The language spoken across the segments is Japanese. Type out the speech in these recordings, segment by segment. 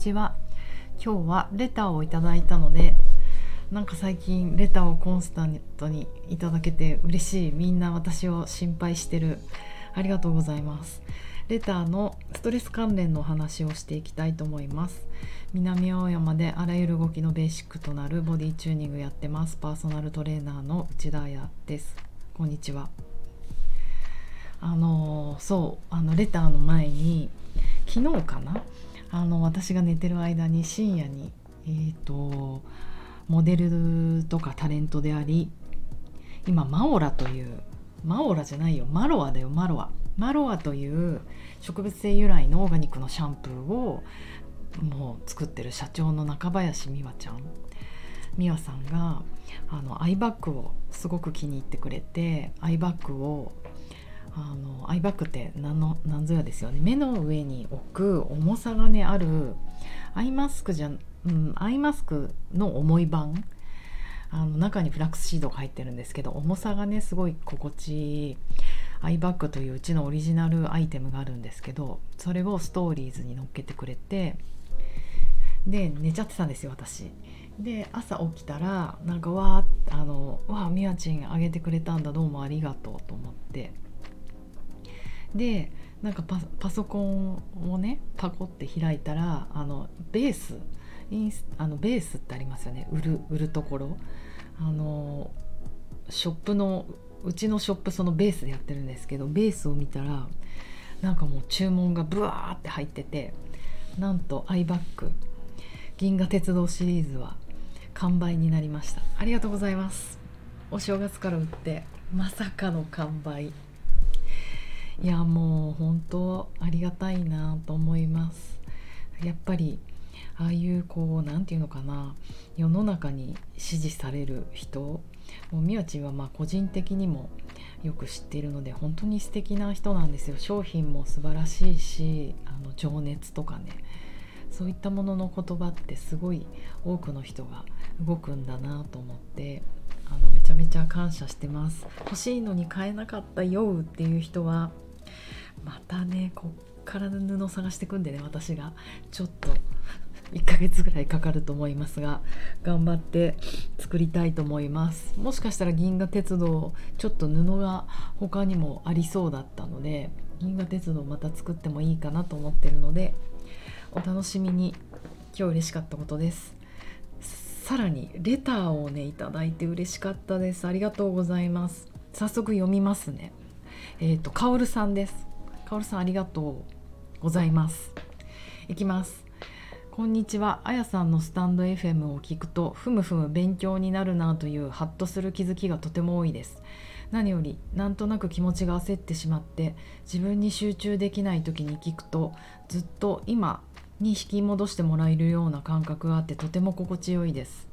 ちは。今日はレターをいただいたのでなんか最近レターをコンスタントにいただけて嬉しい。みんな私を心配してる。ありがとうございます。レターのストレス関連のお話をしていきたいと思います。南青山であらゆる動きのベーシックとなるボディチューニングやってます。パーソナルトレーナーの内田彩です。こんにちは。あのそうあのレターの前に昨日かなあの私が寝てる間に深夜にえ、ー、とモデルとかタレントであり今マオラというマオラじゃないよマロアだよマロア。マロアという植物性由来のオーガニックのシャンプーをもう作ってる社長の中林美和ちゃん。美和さんがあのアイバッグをすごく気に入ってくれてアイバッグをあのアイバッグって何の何ぞやですよね。目の上に置く重さがねあるアイマスクじゃ、うん、アイマスクの重い版。あの中にフラックスシードが入ってるんですけど重さがねすごい心地いいアイバッグといううちのオリジナルアイテムがあるんですけどそれをストーリーズに載っけてくれてで寝ちゃってたんですよ私。で朝起きたらなんかわーあのわあみやちんあげてくれたんだどうもありがとうと思って。でなんかパソコンをねパコって開いたらあのベースインスあのベースってありますよね。売る売るところ。あのショップのうちのショップそのベースでやってるんですけどベースを見たらなんかもう注文がブワーって入っててなんとアイバッグ銀河鉄道シリーズは完売になりました。ありがとうございます。お正月から売ってまさかの完売。いやもう本当ありがたいなと思います。やっぱりああいうこう何て言うのかな世の中に支持される人もうみわちはま個人的にもよく知っているので本当に素敵な人なんですよ。商品も素晴らしいしあの情熱とかねそういったものの言葉ってすごい多くの人が動くんだなと思ってあのめちゃめちゃ感謝してます。欲しいのに買えなかったよっていう人はまたねこっから布探してくんでね私が。ちょっと1ヶ月ぐらいかかると思いますが頑張って作りたいと思います。もしかしたら銀河鉄道ちょっと布が他にもありそうだったので銀河鉄道また作ってもいいかなと思ってるのでお楽しみに。今日嬉しかったことです。さらにレターをねいただいて嬉しかったです。ありがとうございます。早速読みますね。えっ、ー、とカオルさんです。カオルさんありがとうございます。いきます。こんにちは。あやさんのスタンド FM を聞くとふむふむ勉強になるなというハッとする気づきがとても多いです。何よりなんとなく気持ちが焦ってしまって自分に集中できない時に聞くとずっと今に引き戻してもらえるような感覚があってとても心地よいです。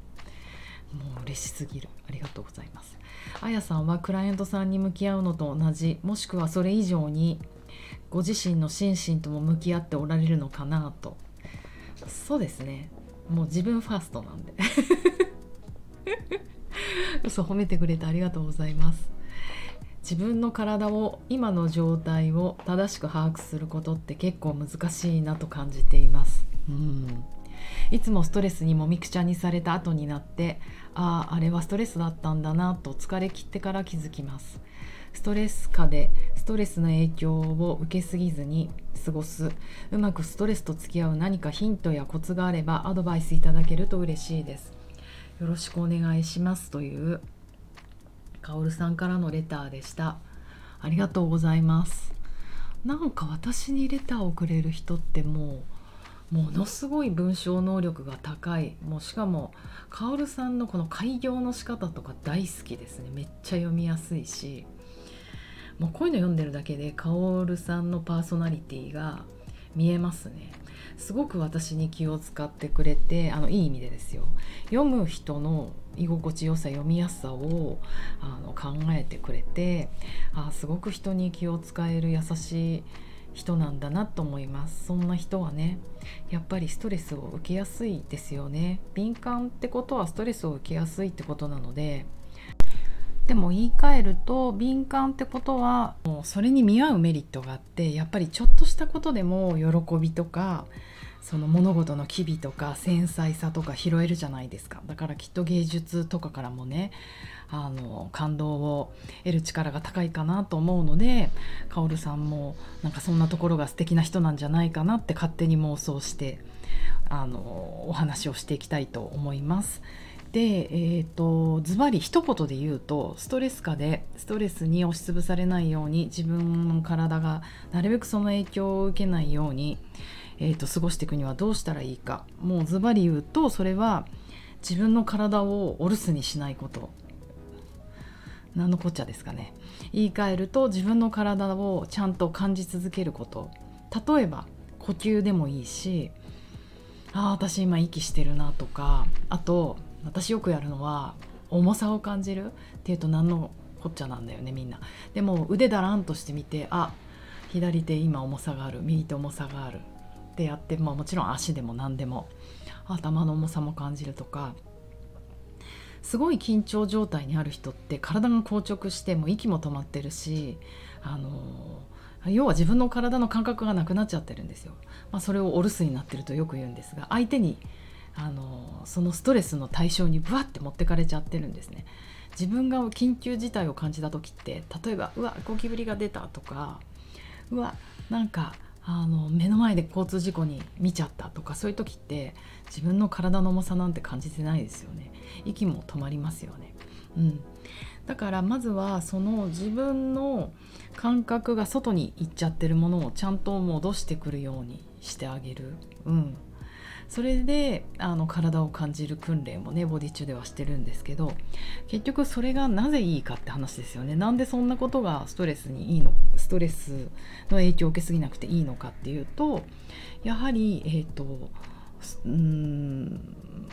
もう嬉しすぎる。ありがとうございます。あやさんはクライアントさんに向き合うのと同じ。もしくはそれ以上にご自身の心身とも向き合っておられるのかなと。そうですね。もう自分ファーストなんで。嘘褒めてくれてありがとうございます。自分の体を今の状態を正しく把握することって結構難しいなと感じています。うん。いつもストレスにもみくちゃにされた後になってあああれはストレスだったんだなと疲れ切ってから気づきます。ストレス下でストレスの影響を受けすぎずに過ごす。うまくストレスと付き合う何かヒントやコツがあればアドバイスいただけると嬉しいです。よろしくお願いしますというかおるさんからのレターでした。ありがとうございます。なんか私にレターをくれる人ってもうものすごい文章能力が高い。もうしかもかおるさんのこの開業の仕方とか大好きですね。めっちゃ読みやすいし。もうこういうの読んでるだけでカオルさんのパーソナリティが見えますね。すごく私に気を使ってくれてあのいい意味でですよ。読む人の居心地よさ読みやすさをあの考えてくれてあすごく人に気を使える優しい人なんだなと思います。そんな人はねやっぱりストレスを受けやすいですよね。敏感ってことはストレスを受けやすいってことなので。でも言い換えると敏感ってことはもうそれに見合うメリットがあってやっぱりちょっとしたことでも喜びとかその物事の機微とか繊細さとか拾えるじゃないですかだからきっと芸術とかからもねあの感動を得る力が高いかなと思うのでカオルさんもなんかそんなところが素敵な人なんじゃないかなって勝手に妄想してあのお話をしていきたいと思います。で、えーと、ズバリ一言で言うとストレス下でストレスに押しつぶされないように自分の体がなるべくその影響を受けないように、えーと、過ごしていくにはどうしたらいいか。もうズバリ言うとそれは自分の体をお留守にしないこと。何のこっちゃですかね。言い換えると自分の体をちゃんと感じ続けること。例えば呼吸でもいいしああ私今息してるなとかあと私よくやるのは重さを感じる。っていうと何のこっちゃなんだよねみんな。でも腕だらんとしてみてあ左手今重さがある右手重さがある。ってやって、まあ、もちろん足でも何でも頭の重さも感じるとかすごい緊張状態にある人って体が硬直してもう息も止まってるしあの要は自分の体の感覚がなくなっちゃってるんですよ。まあ、それをお留守になってるとよく言うんですが相手にあのそのストレスの対象にブワッて持ってかれちゃってるんですね。自分が緊急事態を感じた時って例えば「うわゴキブリが出た」とか「うわなんかあの目の前で交通事故に見ちゃった」とかそういう時って自分の体の重さなんて感じてないですよね。息も止まりますよね。うん、だからまずはその自分の感覚が外に行っちゃってるものをちゃんと戻してくるようにしてあげる。うんそれであの体を感じる訓練もねボディ中ではしてるんですけど結局それがなぜいいかって話ですよね。なんでそんなことがストレスにいいのストレスの影響を受けすぎなくていいのかっていうとやはりえっ、ー、とうん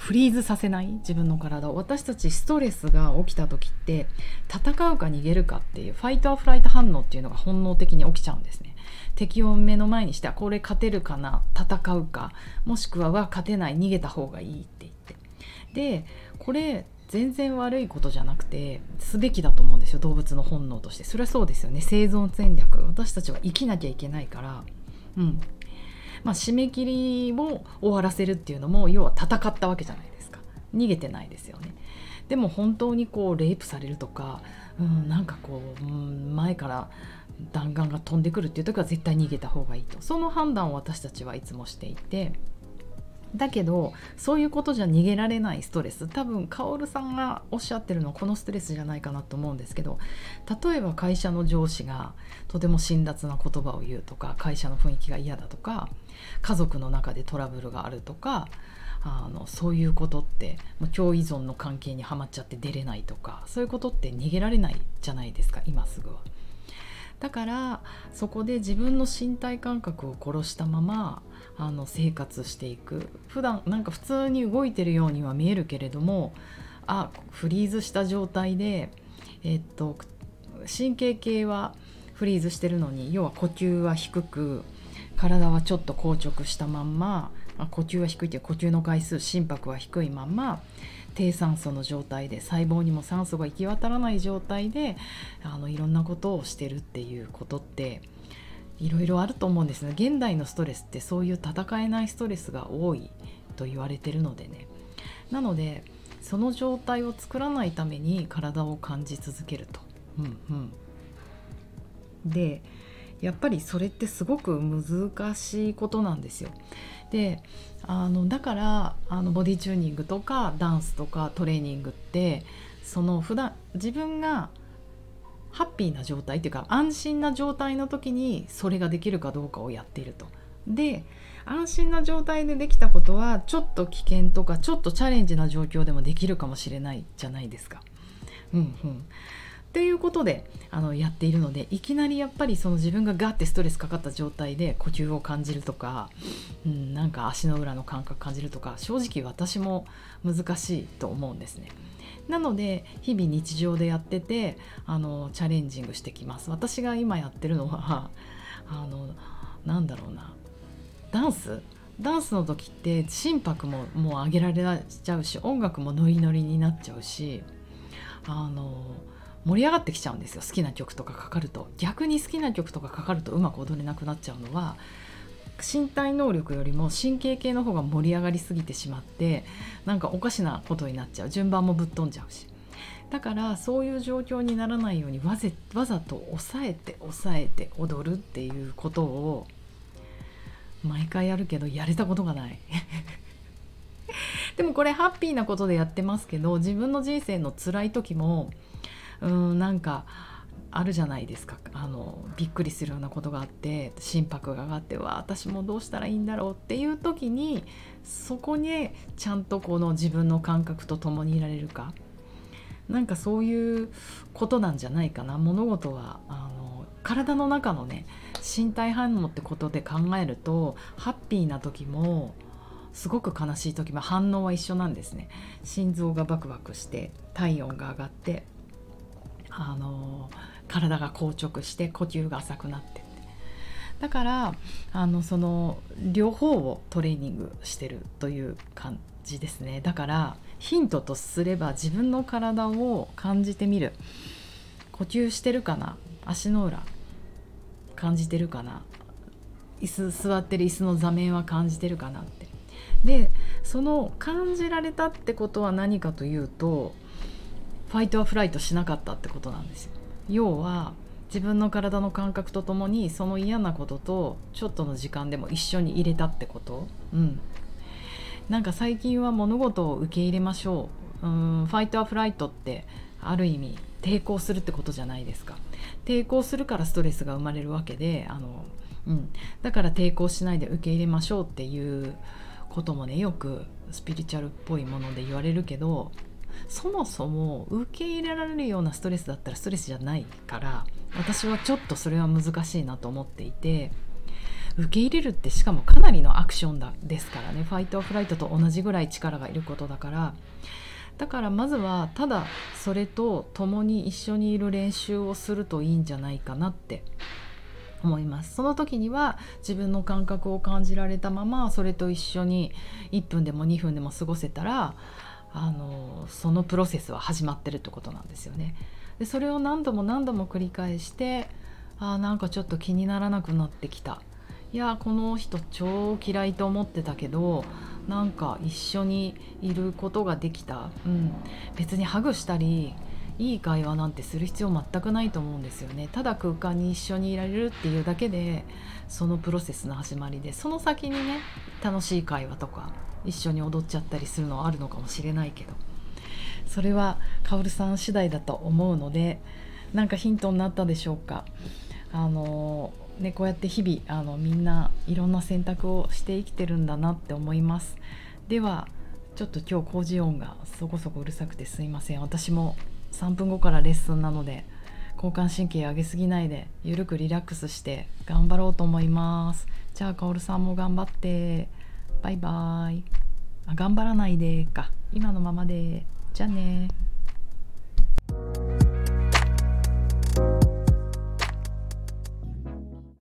フリーズさせない自分の体を。私たちストレスが起きた時って戦うか逃げるかっていうファイトアフライト反応っていうのが本能的に起きちゃうんですね。敵を目の前にしてこれ勝てるかな戦うかもしくはは勝てない逃げた方がいいって言って。でこれ全然悪いことじゃなくてすべきだと思うんですよ動物の本能として。それはそうですよね。生存戦略。私たちは生きなきゃいけないから。うん。まあ、締め切りを終わらせるっていうのも要は戦ったわけじゃないですか。逃げてないですよね。でも本当にこうレイプされるとか、うん、なんかこう、うん、前から弾丸が飛んでくるっていう時は絶対逃げた方がいいと。その判断を私たちはいつもしていて。だけどそういうことじゃ逃げられないストレス多分薫さんがおっしゃってるのはこのストレスじゃないかなと思うんですけど例えば会社の上司がとても辛辣な言葉を言うとか会社の雰囲気が嫌だとか家族の中でトラブルがあるとかあのそういうことって共依存の関係にはまっちゃって出れないとかそういうことって逃げられないじゃないですか今すぐは。だからそこで自分の身体感覚を殺したままあの生活していく。普段なんか普通に動いてるようには見えるけれどもあフリーズした状態でえっと神経系はフリーズしてるのに要は呼吸は低く体はちょっと硬直したまんま、呼吸は低いという呼吸の回数心拍は低いまんま低酸素の状態で細胞にも酸素が行き渡らない状態であのいろんなことをしてるっていうことっていろいろあると思うんですね現代のストレスってそういう戦えないストレスが多いと言われてるのでねなのでその状態を作らないために体を感じ続けると。うんうん、でやっぱりそれってすごく難しいことなんですよ。であのだからあのボディチューニングとかダンスとかトレーニングってその普段自分がハッピーな状態っていうか安心な状態の時にそれができるかどうかをやっていると。で安心な状態でできたことはちょっと危険とかちょっとチャレンジな状況でもできるかもしれないじゃないですか。うんうん、っていうことであのやっているのでいきなりやっぱりその自分がガッてストレスかかった状態で呼吸を感じるとか、うん、なんか足の裏の感覚感じるとか正直私も難しいと思うんですね。なので日々日常でやっててあのチャレンジングしてきます。私が今やってるのは あのなんだろうな。ダンス？ダンスの時って心拍ももう上げられちゃうし音楽もノリノリになっちゃうしあの盛り上がってきちゃうんですよ。好きな曲とかかかると。逆に好きな曲とかかかるとうまく踊れなくなっちゃうのは身体能力よりも神経系の方が盛り上がりすぎてしまってなんかおかしなことになっちゃう。順番もぶっ飛んじゃうし。だからそういう状況にならないようにわぜわざと抑えて抑えて踊るっていうことを毎回やるけどやれたことがない。でもこれハッピーなことでやってますけど自分の人生の辛い時もうんなんかあるじゃないですか。あのびっくりするようなことがあって心拍が上がってわ私もどうしたらいいんだろうっていう時にそこにちゃんとこの自分の感覚と共にいられるか。なんかそういうことなんじゃないかな。物事はあの体の中のね身体反応ってことで考えるとハッピーな時もすごく悲しい時も反応は一緒なんですね。心臓がバクバクして体温が上がってあの体が硬直して呼吸が浅くなってだからあのその両方をトレーニングしてるという感じですね。だからヒントとすれば自分の体を感じてみる。呼吸してるかな？足の裏。感じてるかな？椅子座ってる椅子の座面は感じてるかなって。でその感じられたってことは何かというとファイトはフライトしなかったってことなんですよ。要は自分の体の感覚とともにその嫌なこととちょっとの時間でも一緒に入れたってこと？うん。なんか最近は物事を受け入れましょう。うん。ファイトはフライトってある意味抵抗するってことじゃないですか。抵抗するからストレスが生まれるわけであの、うん、だから抵抗しないで受け入れましょうっていうこともねよくスピリチュアルっぽいもので言われるけどそもそも受け入れられるようなストレスだったらストレスじゃないから私はちょっとそれは難しいなと思っていて受け入れるってしかもかなりのアクションだですからねファイトフライトと同じぐらい力がいることだから。だからまずはただそれと共に一緒にいる練習をするといいんじゃないかなって。思います。その時には自分の感覚を感じられたままそれと一緒に1分でも2分でも過ごせたらあのそのプロセスは始まってるってことなんですよね。でそれを何度も何度も繰り返してあなんかちょっと気にならなくなってきた。いやこの人超嫌いと思ってたけどなんか一緒にいることができた、うん、別にハグしたりいい会話なんてする必要全くないと思うんですよね。ただ空間に一緒にいられるっていうだけでそのプロセスの始まりでその先にね楽しい会話とか一緒に踊っちゃったりするのはあるのかもしれないけど。それはカオルさん次第だと思うのでなんかヒントになったでしょうか。あのねこうやって日々あのみんないろんな選択をして生きてるんだなって思います。ではちょっと今日工事音がそこそこうるさくてすいません。私も3分後からレッスンなので交感神経上げすぎないでゆるくリラックスして頑張ろうと思います。じゃあかおるさんも頑張って。バイバーイ。あ頑張らないでか。今のままで。じゃあね。